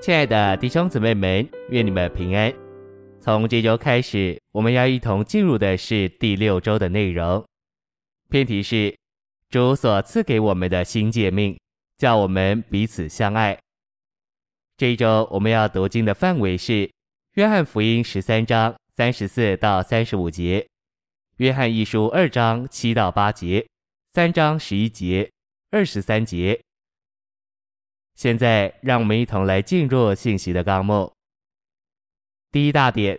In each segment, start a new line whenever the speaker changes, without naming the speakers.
亲爱的弟兄姊妹们，愿你们平安。从这周开始，我们要一同进入的是第六周的内容。篇题是主所赐给我们的新诫命，叫我们彼此相爱。这一周我们要读经的范围是约翰福音十三章三十四到三十五节，约翰一书二章七到八节，三章十一节，二十三节。现在，让我们一同来进入信息的纲目。第一大点，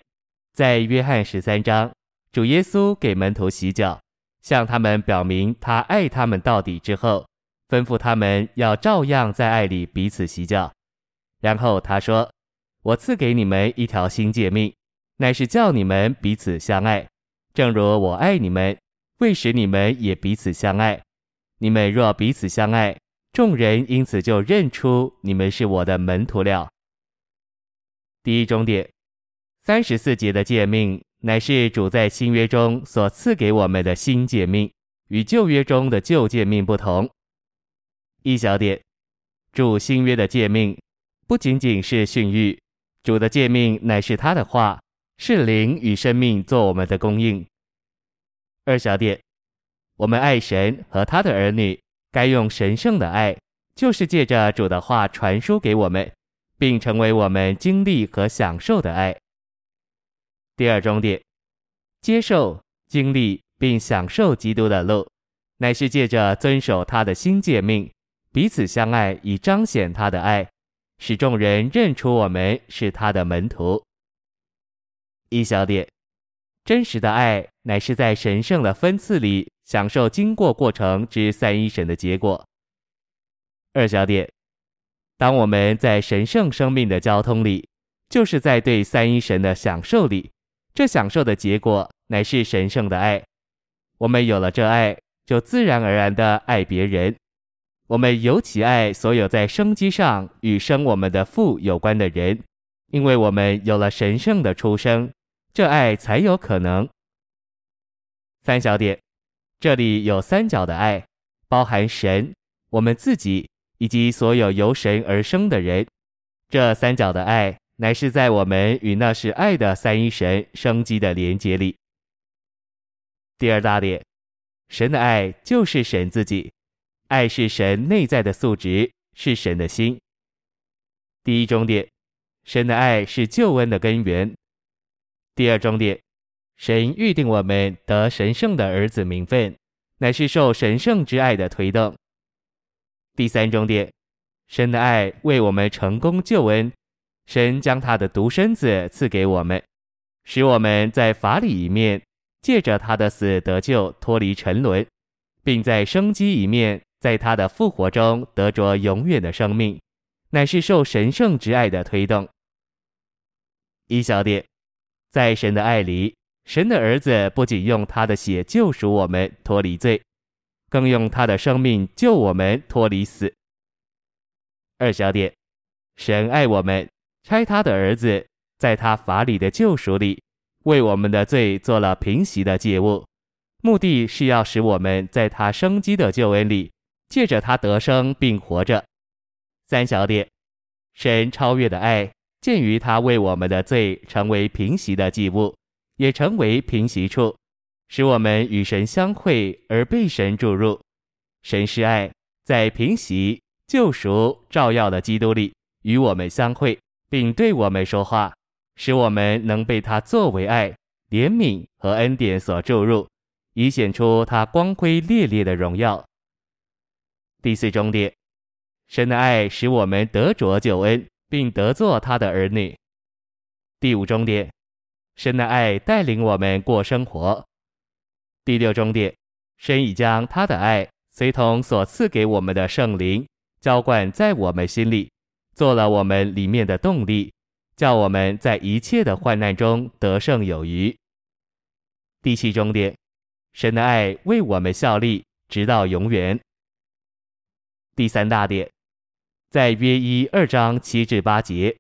在约翰十三章，主耶稣给门徒洗脚，向他们表明他爱他们到底之后，吩咐他们要照样在爱里彼此洗脚。然后他说：“我赐给你们一条新诫命，乃是叫你们彼此相爱，正如我爱你们，为使你们也彼此相爱。你们若彼此相爱。”众人因此就认出你们是我的门徒了。第一重点，三十四节的诫命乃是主在新约中所赐给我们的新诫命，与旧约中的旧诫命不同。一小点，主新约的诫命不仅仅是训谕，主的诫命乃是他的话，是灵与生命做我们的供应。二小点，我们爱神和他的儿女。该用神圣的爱，就是借着主的话传输给我们，并成为我们经历和享受的爱。第二重点，接受、经历并享受基督的路，乃是借着遵守他的新诫命，彼此相爱，以彰显他的爱，使众人认出我们是他的门徒。一小点，真实的爱乃是在神圣的分赐里。享受经过过程之三一神的结果。二小点，当我们在神圣生命的交通里，就是在对三一神的享受里，这享受的结果乃是神圣的爱。我们有了这爱，就自然而然的爱别人。我们尤其爱所有在生机上与生我们的父有关的人，因为我们有了神圣的出生，这爱才有可能。三小点。这里有三角的爱，包含神、我们自己以及所有由神而生的人。这三角的爱乃是在我们与那是爱的三一神生机的连结里。第二大点，神的爱就是神自己，爱是神内在的素质，是神的心。第一终点，神的爱是救恩的根源。第二重点。神预定我们得神圣的儿子名分，乃是受神圣之爱的推动。第三重点，神的爱为我们成功救恩，神将他的独生子赐给我们，使我们在法理一面借着他的死得救，脱离沉沦，并在生机一面在他的复活中得着永远的生命，乃是受神圣之爱的推动。一小点，在神的爱里。神的儿子不仅用他的血救赎我们脱离罪，更用他的生命救我们脱离死。二小点，神爱我们，差他的儿子在他法里的救赎里，为我们的罪做了平息的祭物，目的是要使我们在他生机的救恩里，借着他得生并活着。三小点，神超越的爱，鉴于他为我们的罪成为平息的祭物。也成为平息处，使我们与神相会而被神注入。神是爱，在平息、救赎、照耀的基督里与我们相会，并对我们说话，使我们能被他作为爱、怜悯和恩典所注入，以显出他光辉烈烈的荣耀。第四终点，神的爱使我们得着救恩，并得作他的儿女。第五终点。神的爱带领我们过生活。第六重点，神已将他的爱随同所赐给我们的圣灵浇灌在我们心里，做了我们里面的动力，叫我们在一切的患难中得胜有余。第七重点，神的爱为我们效力，直到永远。第三大点，在约一二章七至八节。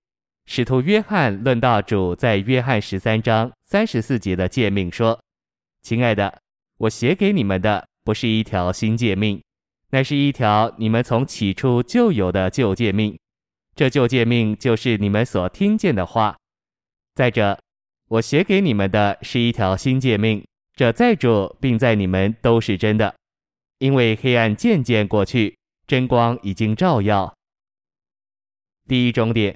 使徒约翰论道主在约翰十三章三十四节的诫命说：“亲爱的，我写给你们的不是一条新诫命，乃是一条你们从起初就有的旧诫命。这旧诫命就是你们所听见的话。再者，我写给你们的是一条新诫命，这在主并在你们都是真的，因为黑暗渐渐过去，真光已经照耀。第一终点，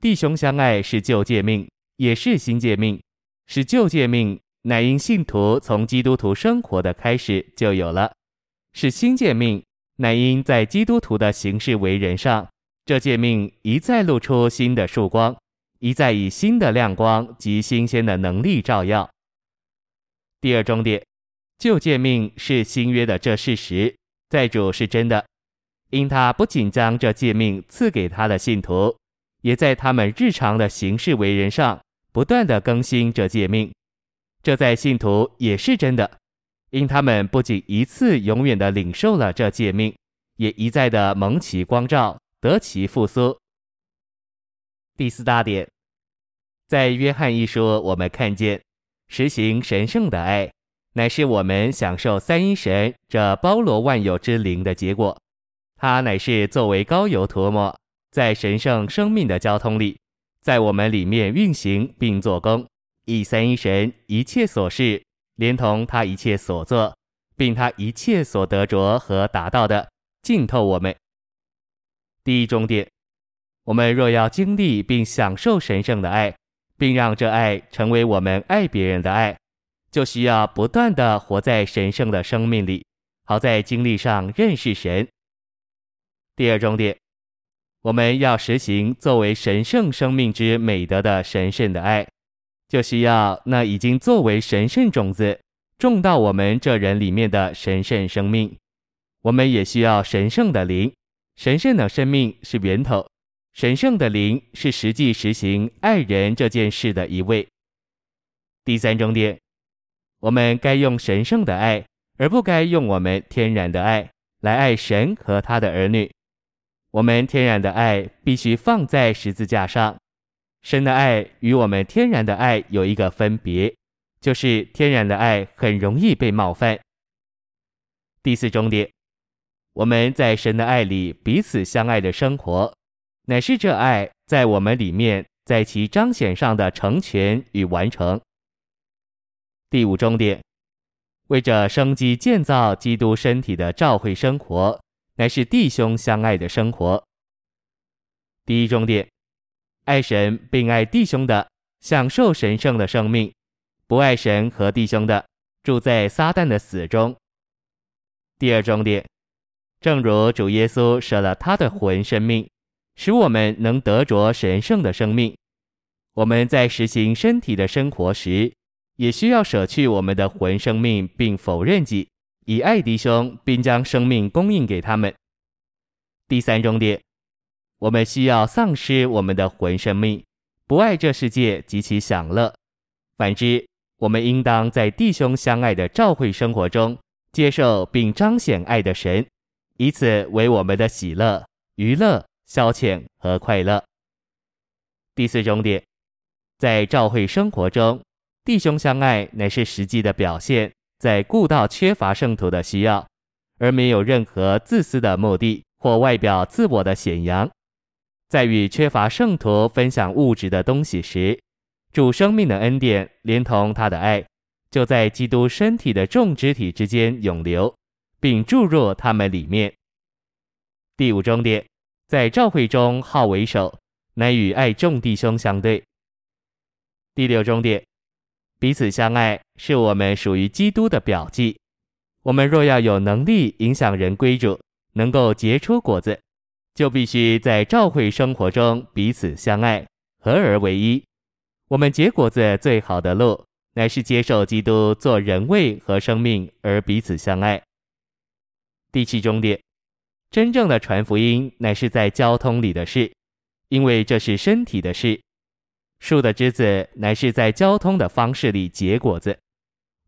弟兄相爱是旧诫命，也是新诫命，是旧诫命，乃因信徒从基督徒生活的开始就有了；是新诫命，乃因在基督徒的行事为人上，这诫命一再露出新的曙光，一再以新的亮光及新鲜的能力照耀。第二重点，旧诫命是新约的这事实，在主是真的。因他不仅将这诫命赐给他的信徒，也在他们日常的行事为人上不断地更新这诫命。这在信徒也是真的，因他们不仅一次永远地领受了这诫命，也一再地蒙其光照，得其复苏。第四大点，在约翰一书，我们看见实行神圣的爱，乃是我们享受三一神这包罗万有之灵的结果。它乃是作为膏油涂抹，在神圣生命的交通里，在我们里面运行并做工，以三一神一切所事，连同他一切所做，并他一切所得着和达到的，浸透我们。第一重点，我们若要经历并享受神圣的爱，并让这爱成为我们爱别人的爱，就需要不断的活在神圣的生命里，好在经历上认识神。第二重点，我们要实行作为神圣生命之美德的神圣的爱，就需要那已经作为神圣种子种到我们这人里面的神圣生命。我们也需要神圣的灵，神圣的生命是源头，神圣的灵是实际实行爱人这件事的一位。第三重点，我们该用神圣的爱，而不该用我们天然的爱来爱神和他的儿女。我们天然的爱必须放在十字架上，神的爱与我们天然的爱有一个分别，就是天然的爱很容易被冒犯。第四重点，我们在神的爱里彼此相爱的生活，乃是这爱在我们里面在其彰显上的成全与完成。第五重点，为着生机建造基督身体的召会生活。乃是弟兄相爱的生活。第一重点，爱神并爱弟兄的，享受神圣的生命；不爱神和弟兄的，住在撒旦的死中。第二重点，正如主耶稣舍了他的魂生命，使我们能得着神圣的生命，我们在实行身体的生活时，也需要舍去我们的魂生命，并否认己。以爱弟兄，并将生命供应给他们。第三重点，我们需要丧失我们的魂生命，不爱这世界及其享乐。反之，我们应当在弟兄相爱的召会生活中，接受并彰显爱的神，以此为我们的喜乐、娱乐、消遣和快乐。第四重点，在召会生活中，弟兄相爱乃是实际的表现。在顾到缺乏圣徒的需要，而没有任何自私的目的或外表自我的显扬。在与缺乏圣徒分享物质的东西时，主生命的恩典连同他的爱，就在基督身体的众肢体之间涌流，并注入他们里面。第五重点，在召会中好为首，乃与爱众弟兄相对。第六重点。彼此相爱是我们属于基督的标记。我们若要有能力影响人归主，能够结出果子，就必须在召会生活中彼此相爱，合而为一。我们结果子最好的路，乃是接受基督做人位和生命，而彼此相爱。第七重点，真正的传福音乃是在交通里的事，因为这是身体的事。树的枝子乃是在交通的方式里结果子。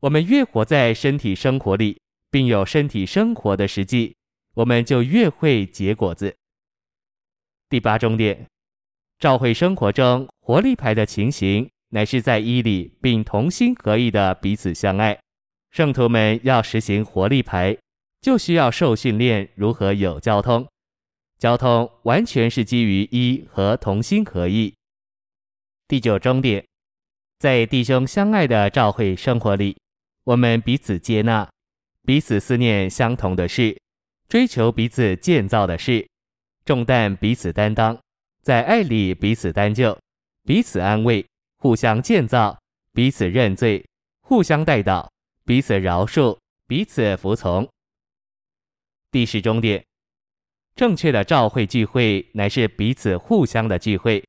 我们越活在身体生活里，并有身体生活的实际，我们就越会结果子。第八重点，照会生活中活力牌的情形，乃是在一里并同心合意的彼此相爱。圣徒们要实行活力牌，就需要受训练如何有交通。交通完全是基于一和同心合意。第九终点，在弟兄相爱的教会生活里，我们彼此接纳，彼此思念相同的事，追求彼此建造的事，重担彼此担当，在爱里彼此担救，彼此安慰，互相建造，彼此认罪，互相代祷，彼此饶恕，彼此服从。第十终点，正确的教会聚会乃是彼此互相的聚会。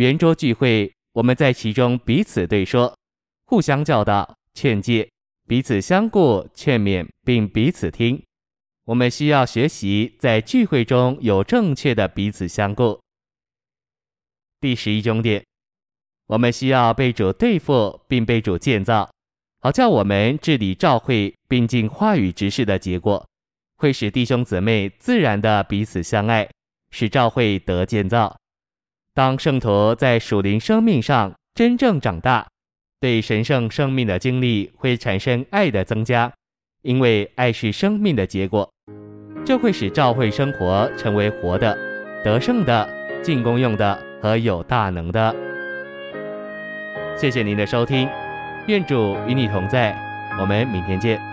圆桌聚会，我们在其中彼此对说，互相教导、劝诫，彼此相顾、劝勉，并彼此听。我们需要学习在聚会中有正确的彼此相顾。第十一重点，我们需要被主对付，并被主建造，好叫我们治理教会，并尽话语职事的结果，会使弟兄姊妹自然的彼此相爱，使教会得建造。当圣徒在属灵生命上真正长大，对神圣生命的经历会产生爱的增加，因为爱是生命的结果，这会使教会生活成为活的、得胜的、进功用的和有大能的。谢谢您的收听，愿主与你同在，我们明天见。